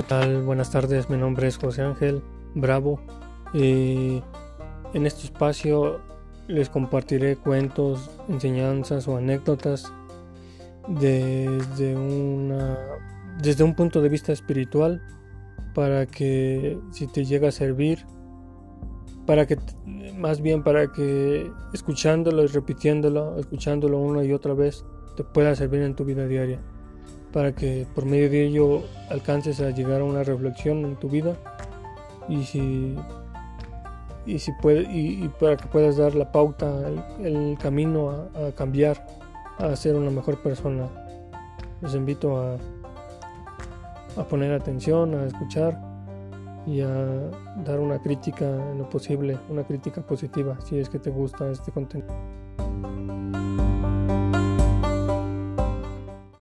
¿Qué tal? Buenas tardes, mi nombre es José Ángel Bravo y en este espacio les compartiré cuentos, enseñanzas o anécdotas desde, desde un punto de vista espiritual para que si te llega a servir, para que más bien para que escuchándolo y repitiéndolo, escuchándolo una y otra vez, te pueda servir en tu vida diaria para que por medio de ello alcances a llegar a una reflexión en tu vida. Y si y si puede, y, para que puedas dar la pauta el, camino a, cambiar a ser una mejor persona. Les invito a, a poner atención a escuchar y a dar una crítica en lo posible una crítica positiva si es que te gusta este contenido